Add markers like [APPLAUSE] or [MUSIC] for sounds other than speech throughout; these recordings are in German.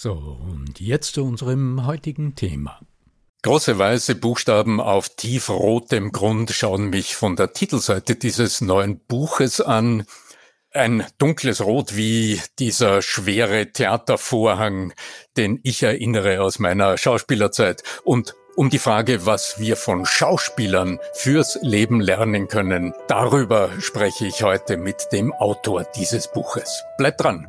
So, und jetzt zu unserem heutigen Thema. Große weiße Buchstaben auf tiefrotem Grund schauen mich von der Titelseite dieses neuen Buches an. Ein dunkles Rot wie dieser schwere Theatervorhang, den ich erinnere aus meiner Schauspielerzeit. Und um die Frage, was wir von Schauspielern fürs Leben lernen können, darüber spreche ich heute mit dem Autor dieses Buches. Bleibt dran!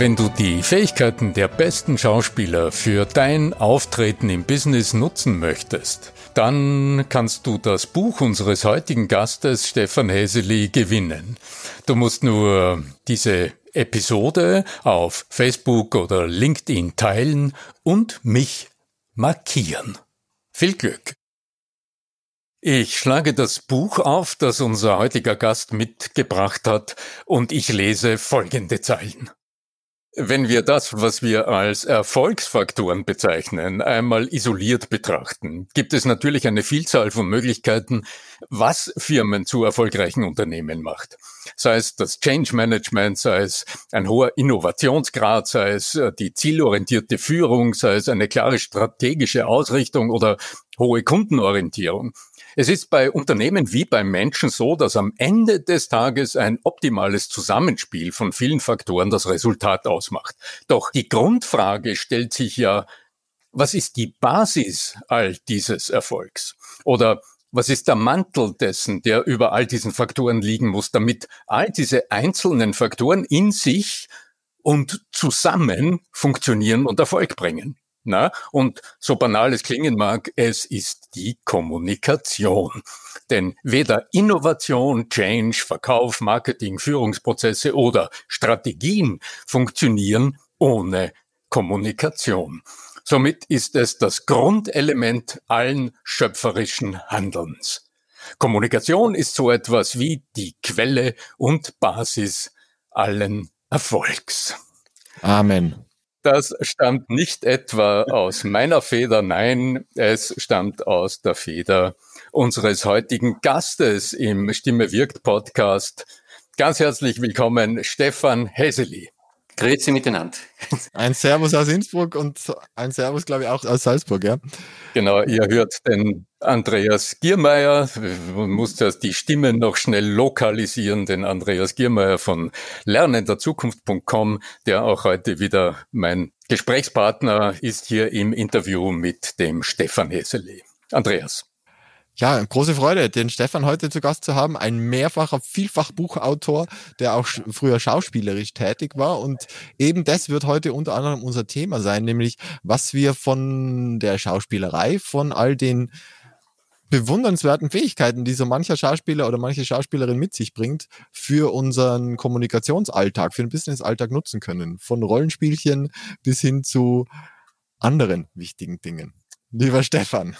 Wenn du die Fähigkeiten der besten Schauspieler für dein Auftreten im Business nutzen möchtest, dann kannst du das Buch unseres heutigen Gastes Stefan Häseli gewinnen. Du musst nur diese Episode auf Facebook oder LinkedIn teilen und mich markieren. Viel Glück! Ich schlage das Buch auf, das unser heutiger Gast mitgebracht hat, und ich lese folgende Zeilen. Wenn wir das, was wir als Erfolgsfaktoren bezeichnen, einmal isoliert betrachten, gibt es natürlich eine Vielzahl von Möglichkeiten, was Firmen zu erfolgreichen Unternehmen macht. Sei es das Change Management, sei es ein hoher Innovationsgrad, sei es äh, die zielorientierte Führung, sei es eine klare strategische Ausrichtung oder hohe Kundenorientierung. Es ist bei Unternehmen wie beim Menschen so, dass am Ende des Tages ein optimales Zusammenspiel von vielen Faktoren das Resultat ausmacht. Doch die Grundfrage stellt sich ja, was ist die Basis all dieses Erfolgs? Oder was ist der Mantel dessen, der über all diesen Faktoren liegen muss, damit all diese einzelnen Faktoren in sich und zusammen funktionieren und Erfolg bringen? Na, und so banal es klingen mag, es ist die Kommunikation. Denn weder Innovation, Change, Verkauf, Marketing, Führungsprozesse oder Strategien funktionieren ohne Kommunikation. Somit ist es das Grundelement allen schöpferischen Handelns. Kommunikation ist so etwas wie die Quelle und Basis allen Erfolgs. Amen. Das stammt nicht etwa aus meiner Feder, nein, es stammt aus der Feder unseres heutigen Gastes im Stimme wirkt Podcast. Ganz herzlich willkommen, Stefan Heseli. Grüezi miteinander. [LAUGHS] Ein Servus aus Innsbruck und ein Servus, glaube ich, auch aus Salzburg, ja. Genau, ihr hört den Andreas Giermeier. Man muss das die Stimmen noch schnell lokalisieren, den Andreas Giermeier von lernenderzukunft.com, der auch heute wieder mein Gesprächspartner ist hier im Interview mit dem Stefan Heseli. Andreas. Ja, große Freude, den Stefan heute zu Gast zu haben. Ein mehrfacher Vielfachbuchautor, der auch früher schauspielerisch tätig war. Und eben das wird heute unter anderem unser Thema sein, nämlich was wir von der Schauspielerei, von all den bewundernswerten Fähigkeiten, die so mancher Schauspieler oder manche Schauspielerin mit sich bringt, für unseren Kommunikationsalltag, für den Businessalltag nutzen können. Von Rollenspielchen bis hin zu anderen wichtigen Dingen. Lieber Stefan,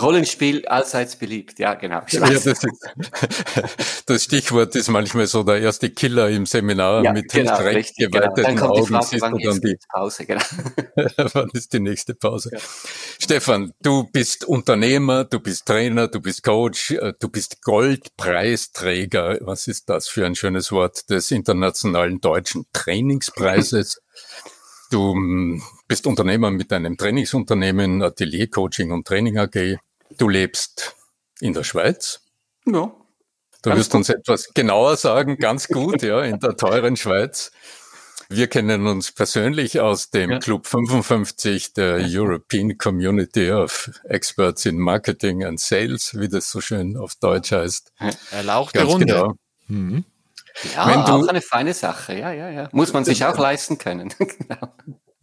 Rollenspiel allseits beliebt, ja, genau. Ja, das, ist, [LAUGHS] das, Stichwort ist manchmal so der erste Killer im Seminar ja, mit genau, recht genau. geweiteten genau. Augen. Frage, siehst du dann die Pause, genau. [LAUGHS] wann ist die nächste Pause? Ja. Stefan, du bist Unternehmer, du bist Trainer, du bist Coach, äh, du bist Goldpreisträger. Was ist das für ein schönes Wort des internationalen deutschen Trainingspreises? [LAUGHS] Du hm, bist Unternehmer mit einem Trainingsunternehmen, Atelier Coaching und Training AG. Du lebst in der Schweiz. Ja. Du wirst gut. uns etwas genauer sagen, ganz gut, ja, in der teuren Schweiz. Wir kennen uns persönlich aus dem ja. Club 55 der European Community of Experts in Marketing and Sales, wie das so schön auf Deutsch heißt. Erlauchte Runde. Genau. Mhm. Ja, Wenn du, auch eine feine Sache. Ja, ja, ja. Muss man sich auch leisten können. [LAUGHS] genau.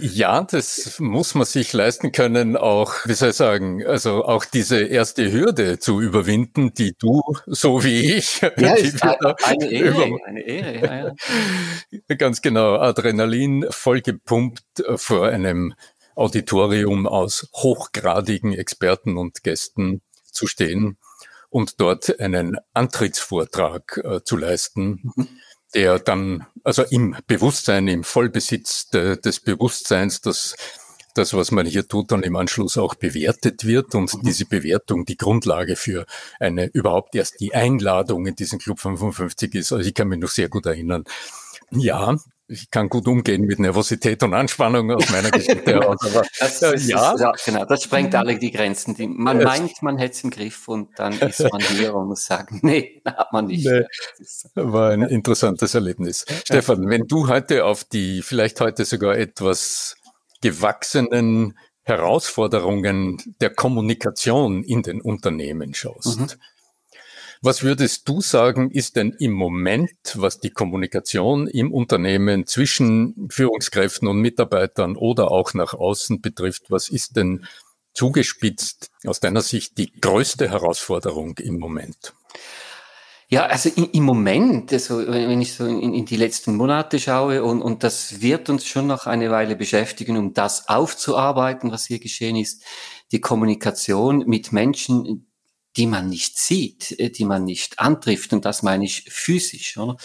Ja, das muss man sich leisten können, auch, wie soll ich sagen, also auch diese erste Hürde zu überwinden, die du, so wie ich, ja, eine, Ehre, eine Ehre, ja, ja. Ganz genau, Adrenalin vollgepumpt vor einem Auditorium aus hochgradigen Experten und Gästen zu stehen und dort einen Antrittsvortrag äh, zu leisten, mhm. Der dann, also im Bewusstsein, im Vollbesitz de, des Bewusstseins, dass das, was man hier tut, dann im Anschluss auch bewertet wird und mhm. diese Bewertung die Grundlage für eine überhaupt erst die Einladung in diesen Club 55 ist. Also ich kann mich noch sehr gut erinnern. Ja, ich kann gut umgehen mit Nervosität und Anspannung aus meiner Geschichte [LAUGHS] heraus. Aber, das, äh, ja. Ist, ja, genau, das sprengt alle die Grenzen. Die, man es, meint, man hätte es im Griff und dann ist man [LAUGHS] hier und muss sagen, [LAUGHS] nee, hat man nicht. Nee, war ein interessantes Erlebnis. Stefan, wenn du heute auf die vielleicht heute sogar etwas gewachsenen Herausforderungen der Kommunikation in den Unternehmen schaust, mhm. Was würdest du sagen, ist denn im Moment, was die Kommunikation im Unternehmen zwischen Führungskräften und Mitarbeitern oder auch nach außen betrifft, was ist denn zugespitzt aus deiner Sicht die größte Herausforderung im Moment? Ja, also im Moment, also wenn ich so in, in, die letzten Monate schaue und, und das wird uns schon noch eine Weile beschäftigen, um das aufzuarbeiten, was hier geschehen ist, die Kommunikation mit Menschen, die man nicht sieht, äh, die man nicht antrifft. Und das meine ich physisch. Oder?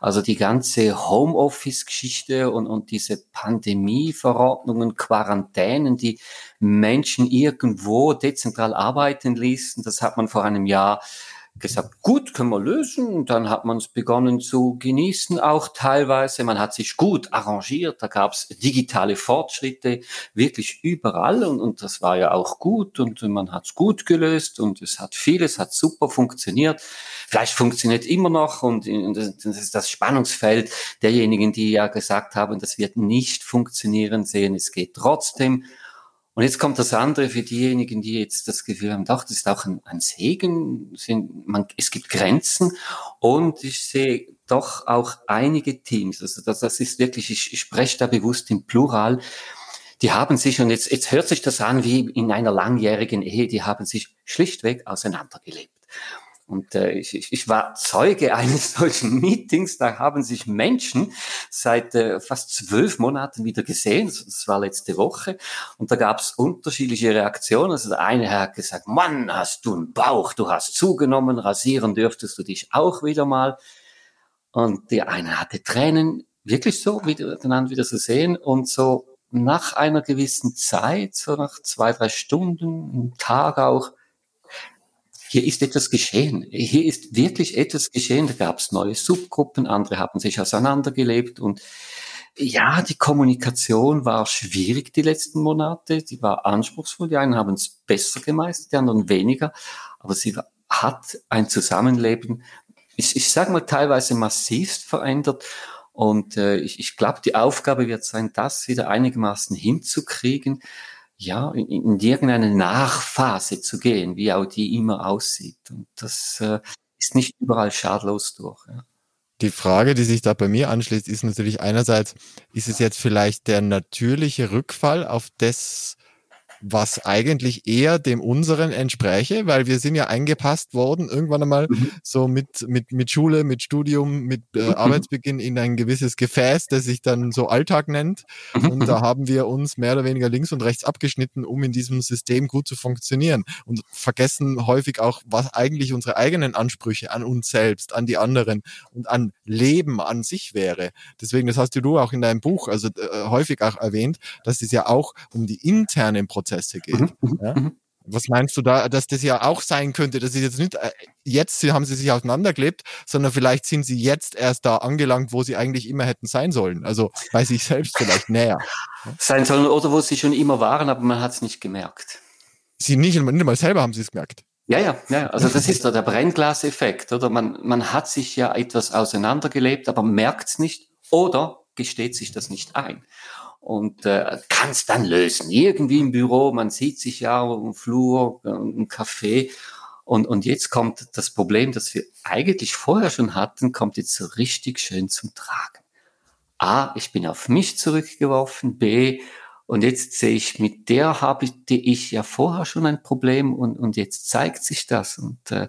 Also die ganze Homeoffice-Geschichte und, und diese Pandemie-Verordnungen, Quarantänen, die Menschen irgendwo dezentral arbeiten ließen, das hat man vor einem Jahr gesagt, gut, können wir lösen. Dann hat man es begonnen zu genießen, auch teilweise. Man hat sich gut arrangiert. Da gab es digitale Fortschritte wirklich überall und, und das war ja auch gut und man hat es gut gelöst und es hat vieles, hat super funktioniert. Vielleicht funktioniert immer noch und, und das ist das Spannungsfeld derjenigen, die ja gesagt haben, das wird nicht funktionieren, sehen, es geht trotzdem. Und jetzt kommt das andere für diejenigen, die jetzt das Gefühl haben, doch, das ist auch ein, ein Segen, sind, man, es gibt Grenzen. Und ich sehe doch auch einige Teams, also das, das ist wirklich, ich, ich spreche da bewusst im Plural, die haben sich, und jetzt, jetzt hört sich das an wie in einer langjährigen Ehe, die haben sich schlichtweg auseinandergelebt. Und äh, ich, ich war Zeuge [LAUGHS] eines solchen Meetings. Da haben sich Menschen seit äh, fast zwölf Monaten wieder gesehen. Das war letzte Woche. Und da gab es unterschiedliche Reaktionen. Also der eine hat gesagt, Mann, hast du einen Bauch, du hast zugenommen, rasieren dürftest du dich auch wieder mal. Und der eine hatte Tränen, wirklich so, wieder, dann wieder zu sehen. Und so nach einer gewissen Zeit, so nach zwei, drei Stunden, im Tag auch, hier ist etwas geschehen. Hier ist wirklich etwas geschehen. Da gab es neue Subgruppen, andere haben sich auseinandergelebt und ja, die Kommunikation war schwierig die letzten Monate. Die war anspruchsvoll. Die einen haben es besser gemeistert, die anderen weniger. Aber sie hat ein Zusammenleben, ich, ich sage mal, teilweise massivst verändert. Und äh, ich, ich glaube, die Aufgabe wird sein, das wieder einigermaßen hinzukriegen ja, in, in irgendeine Nachphase zu gehen, wie auch die immer aussieht. Und das äh, ist nicht überall schadlos durch. Ja. Die Frage, die sich da bei mir anschließt, ist natürlich einerseits, ist es jetzt vielleicht der natürliche Rückfall auf das, was eigentlich eher dem unseren entspräche, weil wir sind ja eingepasst worden, irgendwann einmal mhm. so mit, mit, mit Schule, mit Studium, mit äh, mhm. Arbeitsbeginn in ein gewisses Gefäß, das sich dann so Alltag nennt. Mhm. Und da haben wir uns mehr oder weniger links und rechts abgeschnitten, um in diesem System gut zu funktionieren und vergessen häufig auch, was eigentlich unsere eigenen Ansprüche an uns selbst, an die anderen und an Leben an sich wäre. Deswegen, das hast du auch in deinem Buch, also äh, häufig auch erwähnt, dass es ja auch um die internen Prozesse geht. Mhm, mhm, ja? Mhm. Was meinst du da, dass das ja auch sein könnte, dass sie jetzt nicht, äh, jetzt haben sie sich auseinandergelebt, sondern vielleicht sind sie jetzt erst da angelangt, wo sie eigentlich immer hätten sein sollen. Also bei sich selbst vielleicht näher. Sein sollen oder wo sie schon immer waren, aber man hat es nicht gemerkt. Sie nicht, nicht mal selber haben sie es gemerkt. Ja, ja, ja. Also das ist der Brennglaseffekt, oder? Man, man hat sich ja etwas auseinandergelebt, aber merkt es nicht oder gesteht sich das nicht ein und äh, kann es dann lösen. Irgendwie im Büro, man sieht sich ja im Flur, äh, im Café. Und, und jetzt kommt das Problem, das wir eigentlich vorher schon hatten, kommt jetzt so richtig schön zum Tragen. A, ich bin auf mich zurückgeworfen. B, und jetzt sehe ich, mit der habe ich, die ich ja vorher schon ein Problem und, und jetzt zeigt sich das. Und äh,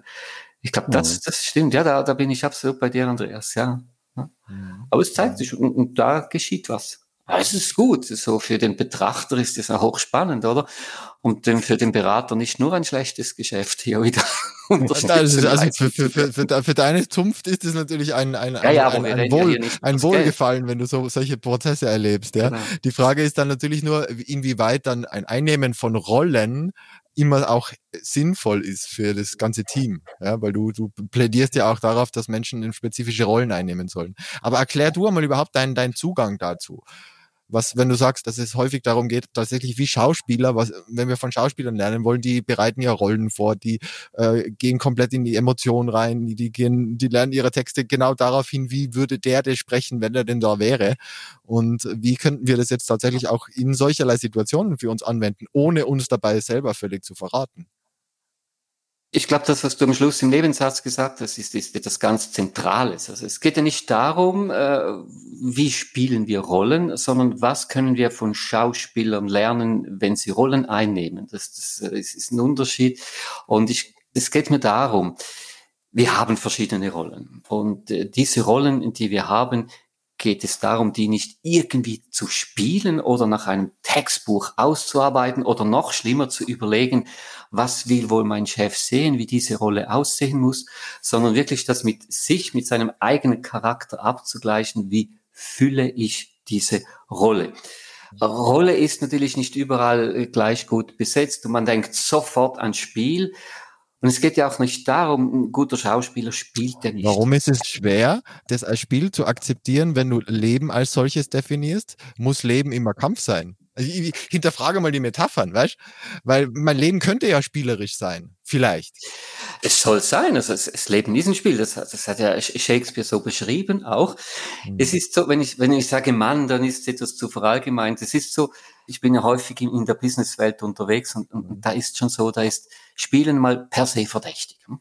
ich glaube, das, das stimmt. Ja, da, da bin ich absolut bei dir, Andreas. Ja. ja. Mhm. Aber es zeigt sich und, und da geschieht was. Ja, es ist gut. So für den Betrachter ist das auch hochspannend, oder? Und für den Berater nicht nur ein schlechtes Geschäft hier wieder. [LAUGHS] also, also für, für, für, für, deine Zunft ist es natürlich ein, ein, ein, ja, ein, ein, Wohl, ein Wohlgefallen, wenn du so solche Prozesse erlebst. Ja? Genau. Die Frage ist dann natürlich nur, inwieweit dann ein Einnehmen von Rollen immer auch sinnvoll ist für das ganze Team, ja, weil du, du plädierst ja auch darauf, dass Menschen spezifische Rollen einnehmen sollen. Aber erklär du einmal überhaupt deinen, deinen Zugang dazu was, wenn du sagst, dass es häufig darum geht, tatsächlich wie Schauspieler, was, wenn wir von Schauspielern lernen wollen, die bereiten ja Rollen vor, die äh, gehen komplett in die Emotionen rein, die, gehen, die lernen ihre Texte genau darauf hin, wie würde der denn sprechen, wenn er denn da wäre. Und wie könnten wir das jetzt tatsächlich auch in solcherlei Situationen für uns anwenden, ohne uns dabei selber völlig zu verraten? Ich glaube, das, was du am Schluss im Nebensatz gesagt hast, ist, ist etwas ganz Zentrales. Also es geht ja nicht darum, äh, wie spielen wir Rollen, sondern was können wir von Schauspielern lernen, wenn sie Rollen einnehmen. Das, das, äh, ist ein Unterschied. Und ich, es geht mir darum, wir haben verschiedene Rollen. Und äh, diese Rollen, die wir haben, geht es darum, die nicht irgendwie zu spielen oder nach einem Textbuch auszuarbeiten oder noch schlimmer zu überlegen, was will wohl mein Chef sehen, wie diese Rolle aussehen muss, sondern wirklich das mit sich, mit seinem eigenen Charakter abzugleichen, wie fülle ich diese Rolle. Rolle ist natürlich nicht überall gleich gut besetzt und man denkt sofort an Spiel, und es geht ja auch nicht darum, ein guter Schauspieler spielt ja nicht. Warum ist es schwer, das als Spiel zu akzeptieren, wenn du Leben als solches definierst? Muss Leben immer Kampf sein? Also ich hinterfrage mal die Metaphern, weißt? Weil mein Leben könnte ja spielerisch sein, vielleicht. Es soll sein, also es, es Leben ist ein Spiel, das, das hat ja Shakespeare so beschrieben auch. Mhm. Es ist so, wenn ich, wenn ich sage Mann, dann ist es etwas zu verallgemeint. Es ist so, ich bin ja häufig in, in der Businesswelt unterwegs und, und, und, da ist schon so, da ist Spielen mal per se verdächtig. Hm?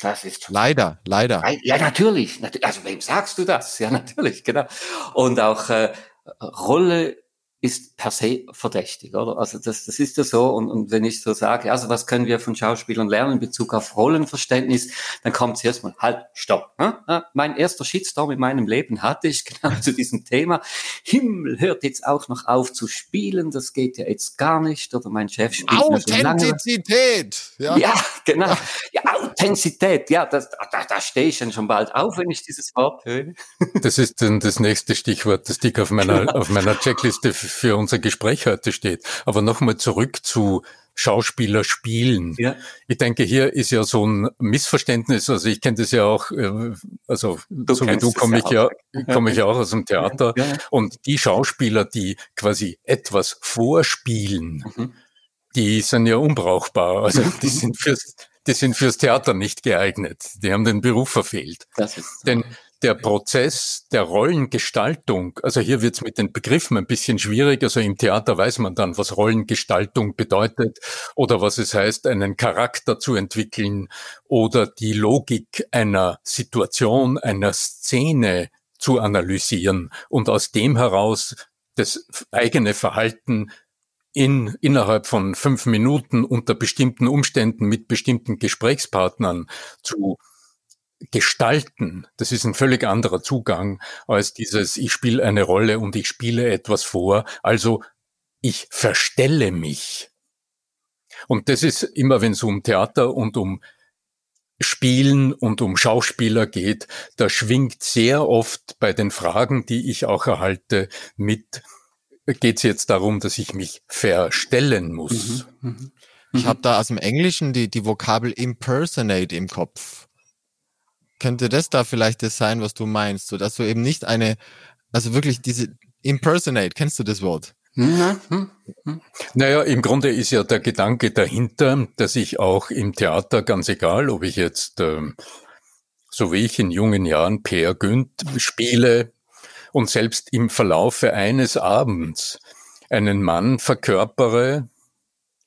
Das ist schon leider, leider. Ja, natürlich. Also wem sagst du das? Ja, natürlich, genau. Und auch äh, Rolle ist per se verdächtig, oder? Also das, das ist ja so. Und, und wenn ich so sage, also was können wir von Schauspielern lernen in Bezug auf Rollenverständnis, dann kommt zuerst mal, halt, stopp. Hm? Mein erster Shitstorm in meinem Leben hatte ich [LAUGHS] genau zu diesem Thema. Himmel hört jetzt auch noch auf zu spielen, das geht ja jetzt gar nicht. Oder mein Chef spielt Authentizität! Ja. ja, genau. Ja, Authentizität, ja, das, da, da stehe ich dann schon bald auf, wenn ich dieses Wort höre. Das ist dann das nächste Stichwort, das dick auf meiner, genau. [LAUGHS] auf meiner Checkliste für unser Gespräch heute steht. Aber nochmal zurück zu Schauspieler spielen. Ja. Ich denke, hier ist ja so ein Missverständnis. Also ich kenne das ja auch, äh, also du so wie du komme ich ja, komme ich auch aus dem Theater. Ja, ja. Und die Schauspieler, die quasi etwas vorspielen, mhm. die sind ja unbrauchbar. Also [LAUGHS] die sind fürs, die sind fürs Theater nicht geeignet. Die haben den Beruf verfehlt. Das ist Denn der Prozess der Rollengestaltung, also hier wird es mit den Begriffen ein bisschen schwierig, also im Theater weiß man dann, was Rollengestaltung bedeutet oder was es heißt, einen Charakter zu entwickeln oder die Logik einer Situation, einer Szene zu analysieren und aus dem heraus das eigene Verhalten in, innerhalb von fünf Minuten unter bestimmten Umständen mit bestimmten Gesprächspartnern zu gestalten, das ist ein völlig anderer Zugang als dieses, ich spiele eine Rolle und ich spiele etwas vor, also ich verstelle mich. Und das ist immer, wenn es um Theater und um Spielen und um Schauspieler geht, da schwingt sehr oft bei den Fragen, die ich auch erhalte, mit, geht es jetzt darum, dass ich mich verstellen muss. Mhm, mhm. Ich habe da aus dem Englischen die, die Vokabel impersonate im Kopf. Könnte das da vielleicht das sein, was du meinst, so dass du eben nicht eine, also wirklich diese impersonate, kennst du das Wort? Mhm. Naja, im Grunde ist ja der Gedanke dahinter, dass ich auch im Theater, ganz egal, ob ich jetzt, ähm, so wie ich in jungen Jahren Per Günd spiele und selbst im Verlaufe eines Abends einen Mann verkörpere,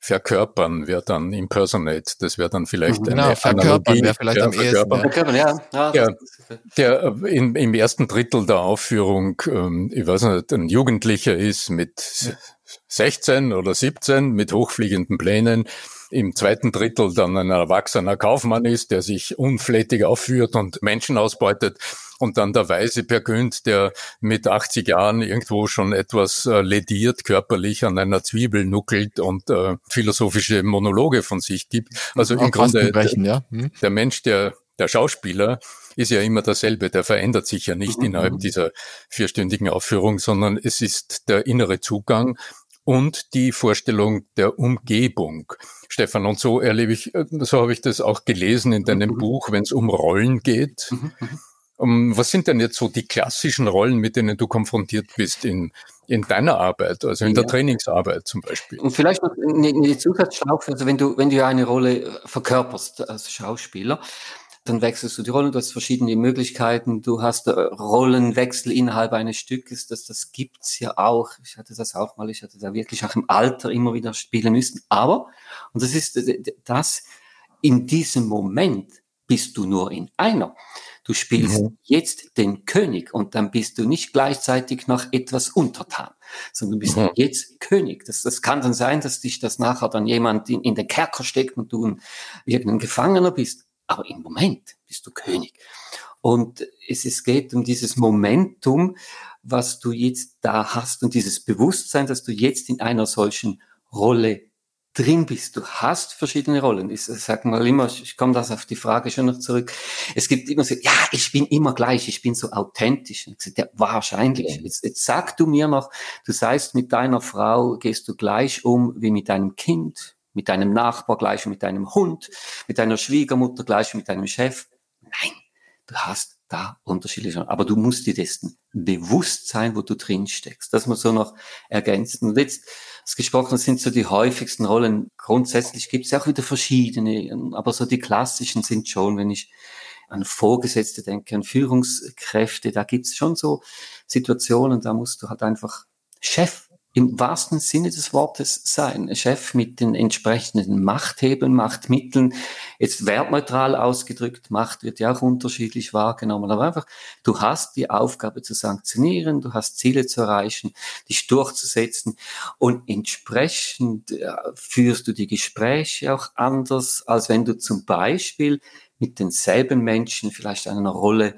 verkörpern wäre dann impersonate, das wäre dann vielleicht mhm. eine genau, verkörpern wäre vielleicht ja, am ehesten. Verkörpern, ja. ja, ja der äh, in, im ersten Drittel der Aufführung, ähm, ich weiß nicht, ein Jugendlicher ist mit 16 oder 17 mit hochfliegenden Plänen, im zweiten Drittel dann ein erwachsener Kaufmann ist, der sich unflätig aufführt und Menschen ausbeutet und dann der weise Per Günd, der mit 80 Jahren irgendwo schon etwas äh, lediert, körperlich an einer Zwiebel nuckelt und äh, philosophische Monologe von sich gibt. Also im Grunde ja. hm. der Mensch, der der Schauspieler ist ja immer derselbe, der verändert sich ja nicht mhm. innerhalb mhm. dieser vierstündigen Aufführung, sondern es ist der innere Zugang und die Vorstellung der Umgebung. Stefan, und so erlebe ich, äh, so habe ich das auch gelesen in deinem mhm. Buch, wenn es um Rollen geht. Um, was sind denn jetzt so die klassischen Rollen, mit denen du konfrontiert bist in, in deiner Arbeit, also in ja. der Trainingsarbeit zum Beispiel? Und vielleicht noch eine, Zusatzschlaufe, also wenn du, wenn du eine Rolle verkörperst als Schauspieler, dann wechselst du die Rollen, du hast verschiedene Möglichkeiten, du hast äh, Rollenwechsel innerhalb eines Stückes, das, das gibt's ja auch. Ich hatte das auch mal, ich hatte da wirklich auch im Alter immer wieder spielen müssen. Aber, und das ist das, in diesem Moment bist du nur in einer. Du spielst mhm. jetzt den König und dann bist du nicht gleichzeitig noch etwas untertan, sondern du bist mhm. jetzt König. Das, das kann dann sein, dass dich das nachher dann jemand in, in den Kerker steckt und du ein, irgendein Gefangener bist. Aber im Moment bist du König. Und es, es geht um dieses Momentum, was du jetzt da hast und dieses Bewusstsein, dass du jetzt in einer solchen Rolle drin bist. Du hast verschiedene Rollen. Ich sage mal immer, ich komme das auf die Frage schon noch zurück. Es gibt immer so, ja, ich bin immer gleich, ich bin so authentisch. Ich sage, ja, wahrscheinlich. Jetzt, jetzt sag du mir noch, du seist mit deiner Frau, gehst du gleich um wie mit deinem Kind, mit deinem Nachbar gleich wie mit deinem Hund, mit deiner Schwiegermutter gleich wie mit deinem Chef. Nein, du hast da unterschiedliche, aber du musst dir dessen bewusst sein, wo du drin steckst. Das muss so noch ergänzen. Und jetzt, das Gesprochene sind so die häufigsten Rollen. Grundsätzlich gibt es auch wieder verschiedene, aber so die klassischen sind schon, wenn ich an Vorgesetzte denke, an Führungskräfte, da gibt es schon so Situationen, da musst du halt einfach Chef im wahrsten Sinne des Wortes sein. Chef mit den entsprechenden Machthebeln, Machtmitteln, jetzt wertneutral ausgedrückt, Macht wird ja auch unterschiedlich wahrgenommen, aber einfach, du hast die Aufgabe zu sanktionieren, du hast Ziele zu erreichen, dich durchzusetzen und entsprechend äh, führst du die Gespräche auch anders, als wenn du zum Beispiel mit denselben Menschen vielleicht einer Rolle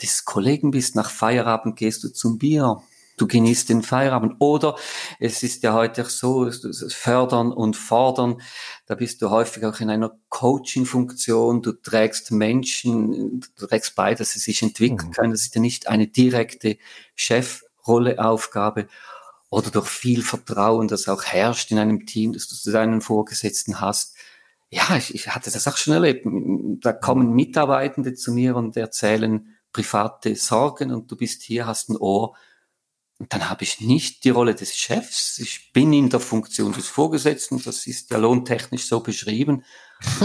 des Kollegen bist, nach Feierabend gehst du zum Bier, du genießt den Feierabend. Oder es ist ja heute auch so, fördern und fordern, da bist du häufig auch in einer Coaching-Funktion, du trägst Menschen, du trägst bei, dass sie sich entwickeln mhm. können, das ist ja nicht eine direkte Chefrolle, Aufgabe oder durch viel Vertrauen, das auch herrscht in einem Team, dass du deinen Vorgesetzten hast. Ja, ich, ich hatte das auch schon erlebt. Da kommen Mitarbeitende zu mir und erzählen private Sorgen und du bist hier, hast ein Ohr dann habe ich nicht die Rolle des Chefs. Ich bin in der Funktion des Vorgesetzten. Das ist ja lohntechnisch so beschrieben.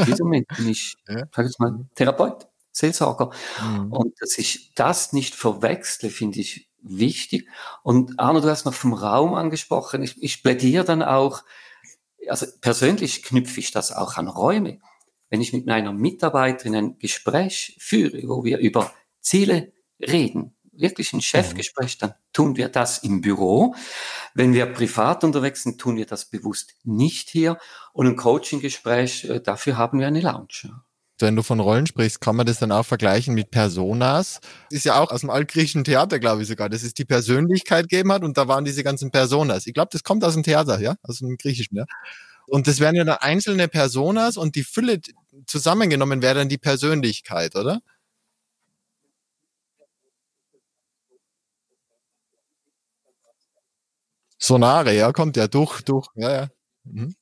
diesem Moment bin ich, [LAUGHS] ja. sag ich mal, Therapeut, Seelsorger. Mhm. Und dass ich das nicht verwechsle, finde ich wichtig. Und Arno, du hast noch vom Raum angesprochen. Ich, ich plädiere dann auch, also persönlich knüpfe ich das auch an Räume. Wenn ich mit meiner Mitarbeiterin ein Gespräch führe, wo wir über Ziele reden, wirklich ein Chefgespräch, dann tun wir das im Büro. Wenn wir privat unterwegs sind, tun wir das bewusst nicht hier. Und ein Coaching-Gespräch, äh, dafür haben wir eine Lounge. Wenn du von Rollen sprichst, kann man das dann auch vergleichen mit Personas. Ist ja auch aus dem altgriechischen Theater, glaube ich sogar, dass es die Persönlichkeit gegeben hat und da waren diese ganzen Personas. Ich glaube, das kommt aus dem Theater, ja, aus dem Griechischen, ja. Und das wären ja dann einzelne Personas und die Fülle zusammengenommen wäre dann die Persönlichkeit, oder? Sonare, ja, kommt ja durch, durch, ja, ja. Mhm.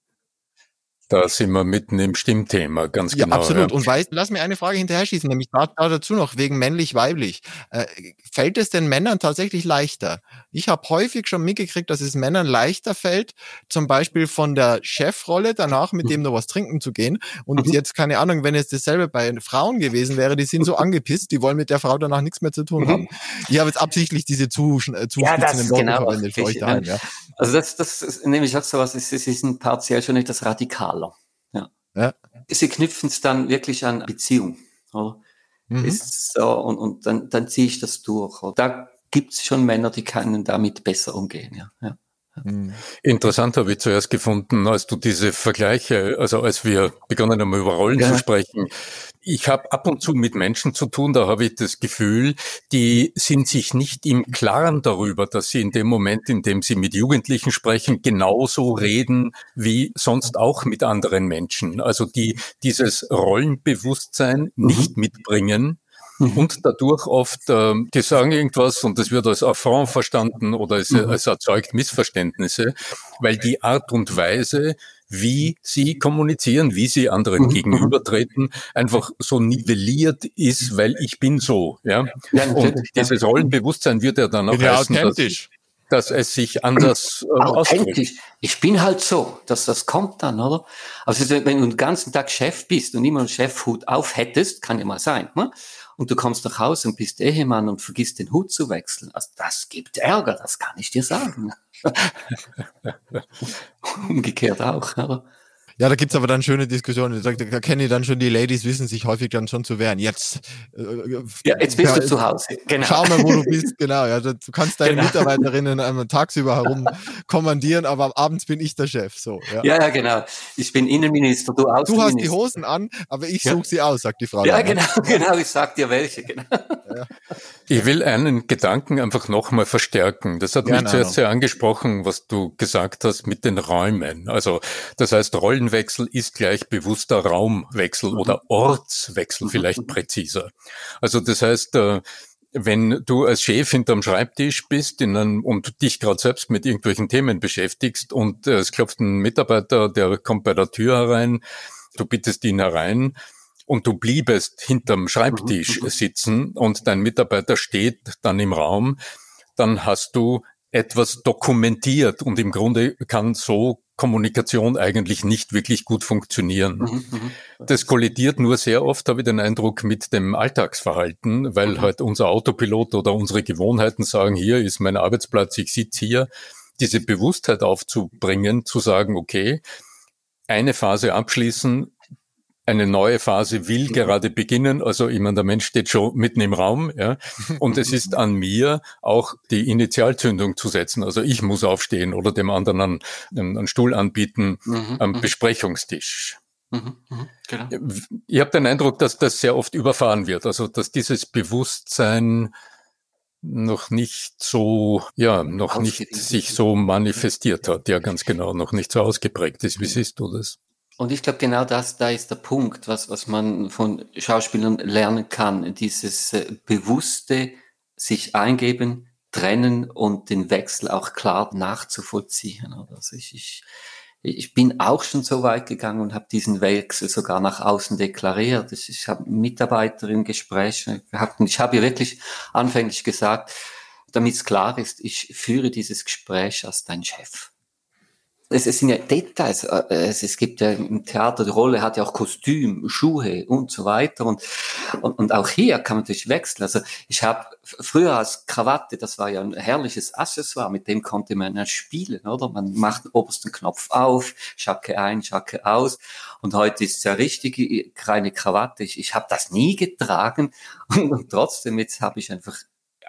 Da sind wir mitten im Stimmthema, ganz ja, genau. Absolut. Ja. Und weißt, lass mir eine Frage hinterher schießen, nämlich da, dazu noch wegen männlich-weiblich. Äh, fällt es den Männern tatsächlich leichter? Ich habe häufig schon mitgekriegt, dass es Männern leichter fällt, zum Beispiel von der Chefrolle danach mit dem noch was trinken zu gehen. Und mhm. jetzt keine Ahnung, wenn es dasselbe bei Frauen gewesen wäre, die sind so [LAUGHS] angepisst, die wollen mit der Frau danach nichts mehr zu tun mhm. haben. Ich habe jetzt absichtlich diese zu, äh, zu ja, das Worte genau verwendet für euch daheim. Ja. Also das, das nehme ich auch so was, es ist ein partiell schon etwas radikaler. Ja. Ja. Sie knüpfen es dann wirklich an Beziehung. Oder? Mhm. Ist so, und, und dann, dann ziehe ich das durch. Oder? Da gibt es schon Männer, die können damit besser umgehen. Ja. ja. Mhm. Interessant habe ich zuerst gefunden, als du diese Vergleiche, also als wir begonnen haben, über Rollen ja. zu sprechen. Ich habe ab und zu mit Menschen zu tun, da habe ich das Gefühl, die sind sich nicht im Klaren darüber, dass sie in dem Moment, in dem sie mit Jugendlichen sprechen, genauso reden wie sonst auch mit anderen Menschen. Also die dieses Rollenbewusstsein mhm. nicht mitbringen, Mhm. und dadurch oft, äh, die sagen irgendwas und es wird als Affront verstanden oder es, mhm. es erzeugt Missverständnisse, weil die Art und Weise, wie sie kommunizieren, wie sie anderen mhm. gegenübertreten, einfach so nivelliert ist, weil ich bin so. Ja? ja und dieses Rollenbewusstsein wird ja dann auch heißen, authentisch. Dass, dass es sich anders äh, authentisch. Ich bin halt so, dass das kommt dann, oder? Also wenn du den ganzen Tag Chef bist und immer einen Chefhut auf hättest, kann ja mal sein, ne? Und du kommst nach Hause und bist Ehemann und vergisst den Hut zu wechseln. Also das gibt Ärger, das kann ich dir sagen. [LAUGHS] Umgekehrt auch. Aber ja, da gibt's aber dann schöne Diskussionen. Da, da, da kenne ich dann schon, die Ladies wissen sich häufig dann schon zu wehren. Jetzt, äh, ja, jetzt bist ja, du zu Hause. Genau. Schau mal, wo du bist. Genau. Ja, du kannst deine genau. Mitarbeiterinnen einmal tagsüber herum [LAUGHS] kommandieren, aber abends bin ich der Chef. So. Ja, ja, ja genau. Ich bin Innenminister, du Außenminister. Du hast die Hosen an, aber ich suche sie aus, sagt die Frau. Ja, genau, [LAUGHS] genau. Ich sag dir welche. Genau. Ich will einen Gedanken einfach nochmal verstärken. Das hat mich zuerst sehr angesprochen, was du gesagt hast mit den Räumen. Also, das heißt, Rollen Rollenwechsel ist gleich bewusster Raumwechsel mhm. oder Ortswechsel mhm. vielleicht präziser. Also das heißt, äh, wenn du als Chef hinterm Schreibtisch bist in einem, und dich gerade selbst mit irgendwelchen Themen beschäftigst und äh, es klopft ein Mitarbeiter, der kommt bei der Tür herein, du bittest ihn herein und du bliebest hinterm Schreibtisch mhm. sitzen und dein Mitarbeiter steht dann im Raum, dann hast du etwas dokumentiert und im Grunde kann so Kommunikation eigentlich nicht wirklich gut funktionieren. Mhm, mhm, das kollidiert nur sehr oft, habe ich den Eindruck, mit dem Alltagsverhalten, weil mhm. halt unser Autopilot oder unsere Gewohnheiten sagen, hier ist mein Arbeitsplatz, ich sitze hier. Diese Bewusstheit aufzubringen, zu sagen, okay, eine Phase abschließen, eine neue Phase will mhm. gerade beginnen. Also ich meine, der Mensch steht schon mitten im Raum, ja. Und es ist an mir, auch die Initialzündung zu setzen. Also ich muss aufstehen oder dem anderen einen, einen Stuhl anbieten mhm, am mhm. Besprechungstisch. Mhm, genau. Ich habe den Eindruck, dass das sehr oft überfahren wird. Also dass dieses Bewusstsein noch nicht so, ja, noch nicht sich so manifestiert hat. Ja, ganz genau, noch nicht so ausgeprägt ist. Wie siehst du das? Und ich glaube, genau das, da ist der Punkt, was, was man von Schauspielern lernen kann. Dieses äh, bewusste sich eingeben, trennen und den Wechsel auch klar nachzuvollziehen. Also ich, ich, ich bin auch schon so weit gegangen und habe diesen Wechsel sogar nach außen deklariert. Ich habe Mitarbeiterin Gespräche gehabt und ich habe ihr wirklich anfänglich gesagt, damit es klar ist, ich führe dieses Gespräch als dein Chef es, es sind ja Details. Äh, es, es gibt ja im Theater, die Rolle hat ja auch Kostüm, Schuhe und so weiter. Und, und, und auch hier kann man natürlich wechseln. Also ich habe früher als Krawatte, das war ja ein herrliches Accessoire, mit dem konnte man ja spielen, oder? Man macht den obersten Knopf auf, Schacke ein, Schacke aus. Und heute ist es ja richtig, keine Krawatte. Ich, ich habe das nie getragen und, [LAUGHS] und trotzdem jetzt habe ich einfach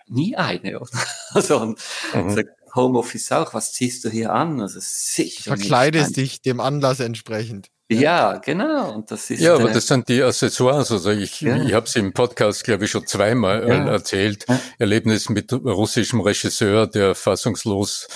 nie eine. Oder? [LAUGHS] Also, und mhm. Homeoffice auch, was ziehst du hier an? Also sicher. Verkleidest dich dem Anlass entsprechend. Ja, genau. Und das ist ja, aber das sind die Accessoires. Also ich, ja. ich habe es im Podcast, glaube ich, schon zweimal ja. erzählt. Ja. Erlebnis mit russischem Regisseur, der fassungslos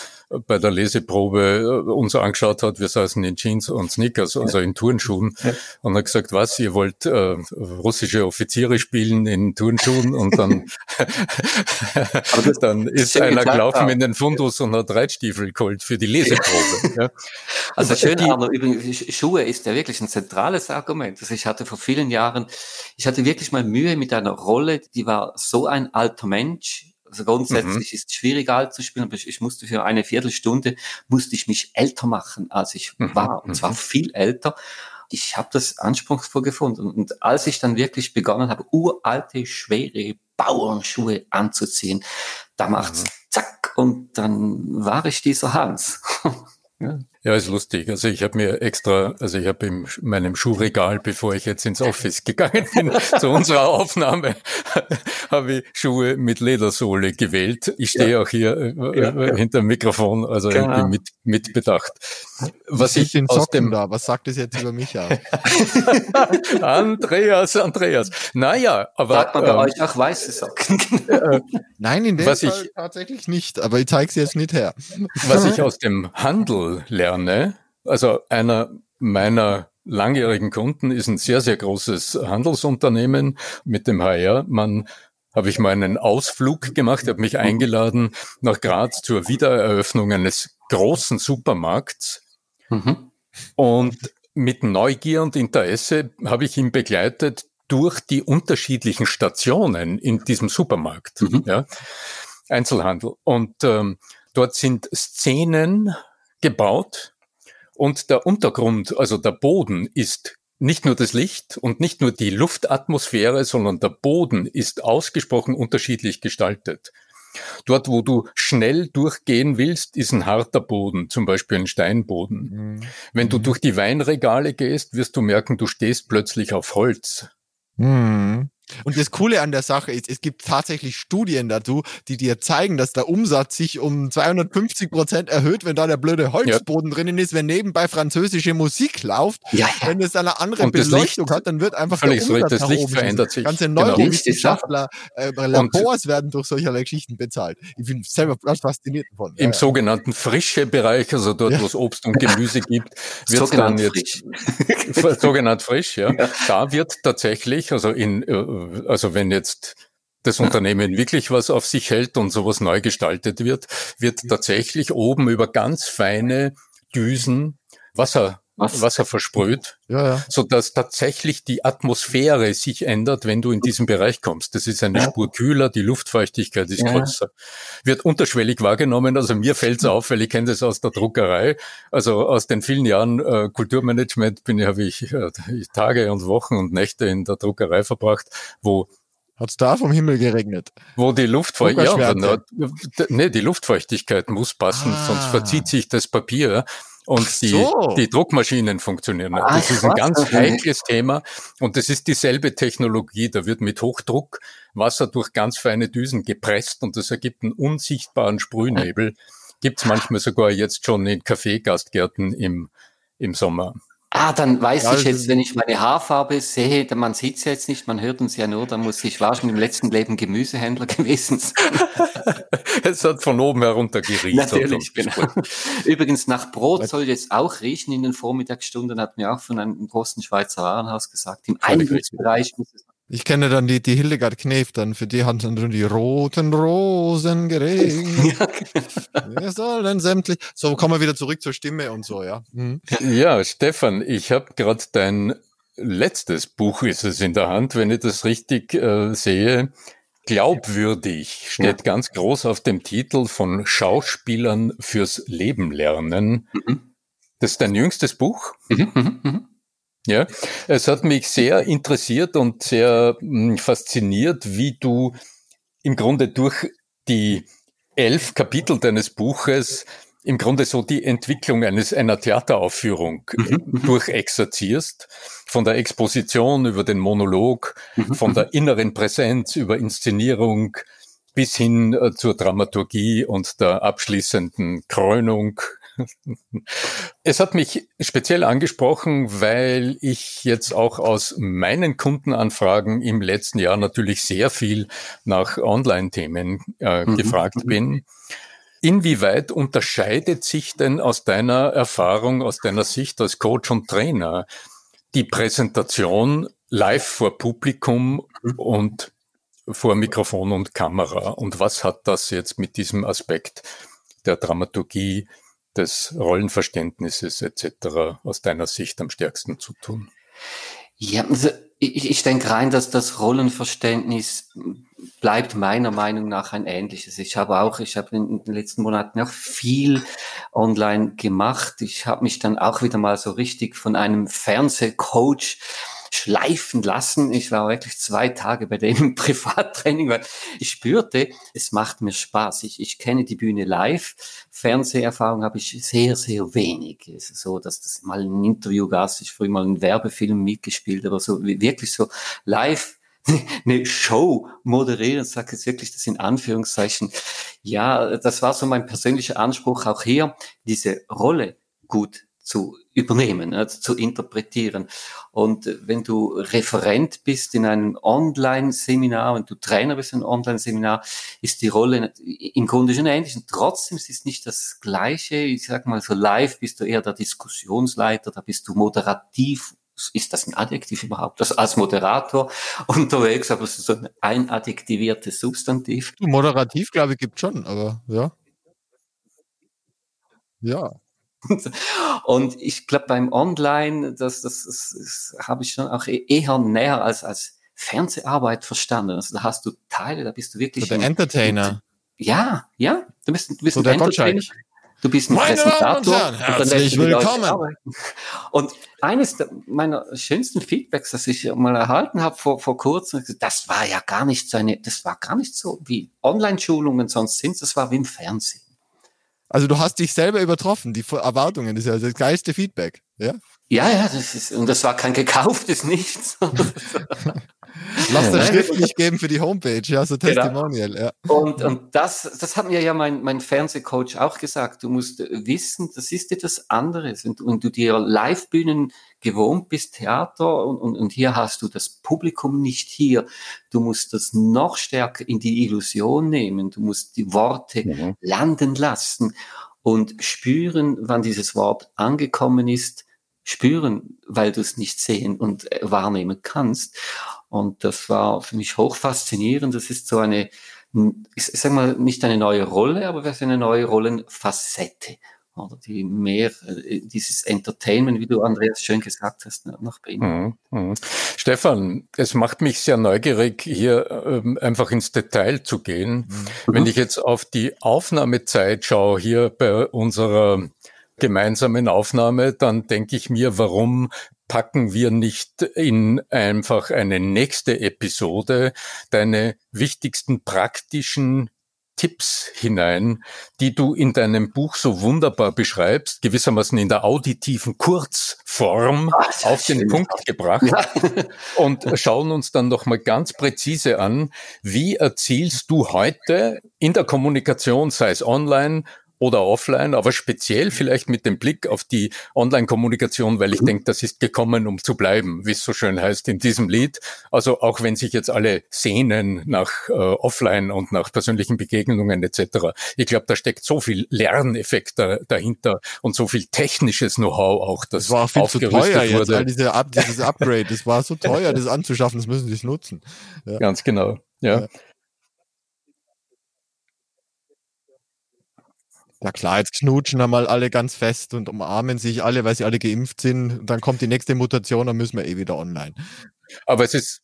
bei der Leseprobe äh, uns angeschaut hat, wir saßen in Jeans und Sneakers, also in Turnschuhen, ja. und hat gesagt, was, ihr wollt äh, russische Offiziere spielen in Turnschuhen und dann, [LAUGHS] [LAUGHS] dann ist einer gelaufen in den Fundus und hat Reitstiefel geholt für die Leseprobe. [LAUGHS] ja. Also schön, die, aber übrigens, Schuhe ist ja wirklich ein zentrales Argument. Also ich hatte vor vielen Jahren, ich hatte wirklich mal Mühe mit einer Rolle, die war so ein alter Mensch, also grundsätzlich mhm. ist es schwierig alt zu spielen, aber ich, ich, musste für eine Viertelstunde, musste ich mich älter machen, als ich mhm. war, und zwar mhm. viel älter. Ich habe das anspruchsvoll gefunden. Und als ich dann wirklich begonnen habe, uralte, schwere Bauernschuhe anzuziehen, da macht's mhm. zack und dann war ich dieser Hans. [LAUGHS] ja. Ja, ist lustig. Also ich habe mir extra, also ich habe in meinem Schuhregal, bevor ich jetzt ins Office [LAUGHS] gegangen bin, [LAUGHS] zu unserer Aufnahme, [LAUGHS] habe ich Schuhe mit Ledersohle gewählt. Ich stehe ja. auch hier äh, ja. Hinter dem Mikrofon, also genau. ich bin mit, mit bedacht. Was ich in aus dem da, was sagt es jetzt über mich aus? Andreas, Andreas. Naja, aber sagt man bei ähm, euch auch weiße Socken? Äh, Nein, in dem Fall ich, tatsächlich nicht, aber ich zeige sie jetzt nicht her. Was ich aus dem Handel lerne, gerne. Also einer meiner langjährigen Kunden ist ein sehr, sehr großes Handelsunternehmen mit dem HR. Man habe ich mal einen Ausflug gemacht, habe mich eingeladen nach Graz zur Wiedereröffnung eines großen Supermarkts. Mhm. Und mit Neugier und Interesse habe ich ihn begleitet durch die unterschiedlichen Stationen in diesem Supermarkt, mhm. ja, Einzelhandel. Und ähm, dort sind Szenen gebaut und der Untergrund, also der Boden ist nicht nur das Licht und nicht nur die Luftatmosphäre, sondern der Boden ist ausgesprochen unterschiedlich gestaltet. Dort, wo du schnell durchgehen willst, ist ein harter Boden, zum Beispiel ein Steinboden. Mhm. Wenn du mhm. durch die Weinregale gehst, wirst du merken, du stehst plötzlich auf Holz. Mhm. Und das Coole an der Sache ist, es gibt tatsächlich Studien dazu, die dir zeigen, dass der Umsatz sich um 250 Prozent erhöht, wenn da der blöde Holzboden ja. drinnen ist, wenn nebenbei französische Musik läuft. Ja, ja. Wenn es eine andere und Beleuchtung Licht, hat, dann wird einfach der Umsatz das Licht verändert sich. Ganze genau. Neurowissenschaftler, äh, Labors werden durch solche Geschichten bezahlt. Ich bin selber fasziniert davon. Im ja, sogenannten frische Bereich, also dort, wo es Obst und Gemüse gibt, [LAUGHS] wird es dann jetzt frisch. [LAUGHS] sogenannt frisch, ja. Da wird tatsächlich, also in äh, also wenn jetzt das Unternehmen wirklich was auf sich hält und sowas neu gestaltet wird, wird tatsächlich oben über ganz feine Düsen Wasser was? Wasser versprüht, ja, ja. so dass tatsächlich die Atmosphäre sich ändert, wenn du in diesen Bereich kommst. Das ist eine ja. Spur kühler, die Luftfeuchtigkeit ist ja. größer. Wird unterschwellig wahrgenommen. Also mir fällt es auf, weil ich kenne das aus der Druckerei. Also aus den vielen Jahren äh, Kulturmanagement bin ich, habe ich äh, Tage und Wochen und Nächte in der Druckerei verbracht, wo Hat's da vom Himmel geregnet? Wo die Luftfeuchtigkeit, ja, nee, die Luftfeuchtigkeit muss passen, ah. sonst verzieht sich das Papier und so. die, die Druckmaschinen funktionieren. Ah, das ist ein ganz heikles Thema und das ist dieselbe Technologie. Da wird mit Hochdruck Wasser durch ganz feine Düsen gepresst und das ergibt einen unsichtbaren Sprühnebel. Gibt's manchmal sogar jetzt schon in Kaffeegastgärten im, im Sommer. Ah, dann weiß ja, ich jetzt, wenn ich meine Haarfarbe sehe, man sieht es jetzt nicht, man hört uns ja nur, dann muss ich wahrscheinlich im letzten Leben Gemüsehändler [LAUGHS] gewesen sein. es hat von oben herunter geriecht. Natürlich, genau. Übrigens, nach Brot soll jetzt auch riechen in den Vormittagsstunden, hat mir auch von einem großen Schweizer Warenhaus gesagt. Im Eingangsbereich muss es ich kenne dann die, die Hildegard Knef, dann für die haben dann die roten Rosen geregnet. [LAUGHS] ja, genau. Wir sollen sämtlich. So, kommen wir wieder zurück zur Stimme und so, ja. Mhm. Ja, Stefan, ich habe gerade dein letztes Buch ist es in der Hand, wenn ich das richtig äh, sehe. Glaubwürdig steht ja. ganz groß auf dem Titel von Schauspielern fürs Leben lernen. Mhm. Das ist dein jüngstes Buch. Mhm, mh, mh. Ja, es hat mich sehr interessiert und sehr mh, hm, fasziniert, wie du im Grunde durch die elf Kapitel deines Buches im Grunde so die Entwicklung eines einer Theateraufführung mhm. mhm. durchexerzierst, von der Exposition über den Monolog, mhm. von der inneren Präsenz über Inszenierung, bis hin äh, zur Dramaturgie und der abschließenden Krönung. Es hat mich speziell angesprochen, weil ich jetzt auch aus meinen Kundenanfragen im letzten Jahr natürlich sehr viel nach Online-Themen äh, mhm. gefragt bin. Inwieweit unterscheidet sich denn aus deiner Erfahrung, aus deiner Sicht als Coach und Trainer die Präsentation live vor Publikum mhm. und vor Mikrofon und Kamera. Und was hat das jetzt mit diesem Aspekt der Dramaturgie, des Rollenverständnisses etc. aus deiner Sicht am stärksten zu tun? Ja, also ich, ich denke rein, dass das Rollenverständnis bleibt meiner Meinung nach ein ähnliches. Ich habe auch, ich habe in den letzten Monaten auch viel online gemacht. Ich habe mich dann auch wieder mal so richtig von einem Fernsehcoach schleifen lassen. Ich war wirklich zwei Tage bei dem im [LAUGHS] Privattraining, weil ich spürte, es macht mir Spaß. Ich, ich kenne die Bühne live. Fernseherfahrung habe ich sehr, sehr wenig. Es ist so, dass das mal ein Interview gab. Ich früher mal einen Werbefilm mitgespielt, aber so wirklich so live [LAUGHS] eine Show moderieren, sage jetzt wirklich das in Anführungszeichen. Ja, das war so mein persönlicher Anspruch auch hier, diese Rolle gut zu übernehmen, also zu interpretieren. Und wenn du Referent bist in einem Online-Seminar, wenn du Trainer bist in einem Online-Seminar, ist die Rolle im Grunde schon ähnlich. Und trotzdem ist es nicht das Gleiche. Ich sag mal so live bist du eher der Diskussionsleiter, da bist du moderativ ist das ein Adjektiv überhaupt? Das als Moderator [LAUGHS] unterwegs, aber es ist so ein adjektiviertes Substantiv. Moderativ, glaube ich, gibt schon, aber ja. Ja. [LAUGHS] Und ich glaube, beim Online, das, das, das, das habe ich schon auch e-, eher näher als, als Fernseharbeit verstanden. Also da hast du Teile, da bist du wirklich. So der ein, Entertainer. Ja, ja. Du bist, du bist so ein Entertainer. Gottschalk. Du bist ein Meine Präsentator. Und, Herzlich und willkommen. Und eines meiner schönsten Feedbacks, das ich mal erhalten habe vor, vor kurzem, das war ja gar nicht so eine, das war gar nicht so wie Online-Schulungen sonst sind, das war wie im Fernsehen. Also du hast dich selber übertroffen, die Erwartungen, das ist ja das geilste Feedback, ja? Ja, ja, das ist, und das war kein gekauftes Nichts. [LAUGHS] [LAUGHS] Lass das schriftlich geben für die Homepage, ja, so genau. Testimonial, genau. ja. Und, und das, das hat mir ja mein, mein Fernsehcoach auch gesagt. Du musst wissen, das ist etwas anderes. Wenn du, wenn du dir Live-Bühnen gewohnt bist, Theater, und, und, und hier hast du das Publikum nicht hier. Du musst das noch stärker in die Illusion nehmen. Du musst die Worte mhm. landen lassen und spüren, wann dieses Wort angekommen ist, spüren, weil du es nicht sehen und wahrnehmen kannst. Und das war für mich hoch faszinierend. Das ist so eine, ich sag mal, nicht eine neue Rolle, aber es ist eine neue Rollenfacette. Oder die mehr äh, dieses Entertainment, wie du Andreas schön gesagt hast, noch beinhaltet. Mhm, mhm. Stefan, es macht mich sehr neugierig, hier ähm, einfach ins Detail zu gehen. Mhm. Wenn ich jetzt auf die Aufnahmezeit schaue, hier bei unserer gemeinsamen Aufnahme, dann denke ich mir, warum packen wir nicht in einfach eine nächste Episode deine wichtigsten praktischen Tipps hinein, die du in deinem Buch so wunderbar beschreibst, gewissermaßen in der auditiven Kurzform Ach, auf den Punkt gebracht ja. [LAUGHS] und schauen uns dann nochmal ganz präzise an, wie erzielst du heute in der Kommunikation, sei es online oder offline, aber speziell vielleicht mit dem Blick auf die Online-Kommunikation, weil ich mhm. denke, das ist gekommen, um zu bleiben, wie es so schön heißt in diesem Lied. Also auch wenn sich jetzt alle sehnen nach äh, Offline und nach persönlichen Begegnungen etc. Ich glaube, da steckt so viel Lerneffekt da, dahinter und so viel technisches Know-how auch, das, das war viel zu teuer jetzt, wurde. Diese Up, dieses Upgrade, das war so teuer, das [LAUGHS] anzuschaffen, das müssen sie nutzen. Ja. Ganz genau, ja. ja. Ja klar, jetzt knutschen einmal alle ganz fest und umarmen sich alle, weil sie alle geimpft sind. Dann kommt die nächste Mutation, dann müssen wir eh wieder online. Aber es ist,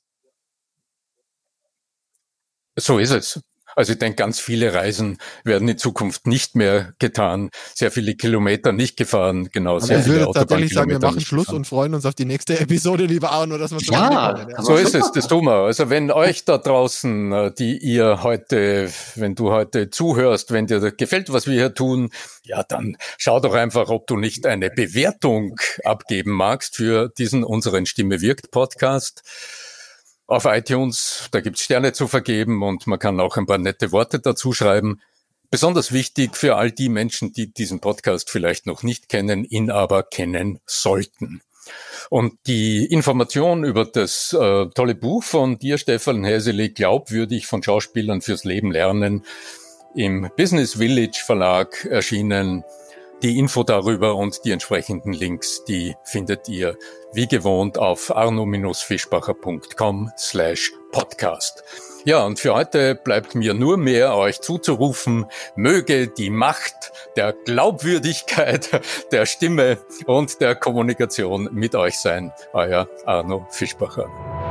so ist es. Also ich denke, ganz viele Reisen werden in Zukunft nicht mehr getan. Sehr viele Kilometer nicht gefahren. Genau, sehr ich würde tatsächlich sagen, wir machen Schluss gefahren. und freuen uns auf die nächste [LAUGHS] Episode, lieber Arno, dass wir ja, ja, so ist es, das tun wir. Also wenn euch da draußen, äh, die ihr heute, wenn du heute zuhörst, wenn dir gefällt, was wir hier tun, ja, dann schau doch einfach, ob du nicht eine Bewertung abgeben magst für diesen unseren Stimme wirkt Podcast. Auf iTunes. Da gibt's Sterne zu vergeben und man kann auch ein paar nette Worte dazu schreiben. Besonders wichtig für all die Menschen, die diesen Podcast vielleicht noch nicht kennen, ihn aber kennen sollten. Und die Information über das äh, tolle Buch von dir, Stefan Häseli, glaubwürdig von Schauspielern fürs Leben lernen, im Business Village Verlag erschienen. Die Info darüber und die entsprechenden Links, die findet ihr wie gewohnt auf arno-fischbacher.com slash podcast. Ja, und für heute bleibt mir nur mehr euch zuzurufen, möge die Macht der Glaubwürdigkeit, [LAUGHS] der Stimme und der Kommunikation mit euch sein. Euer Arno Fischbacher.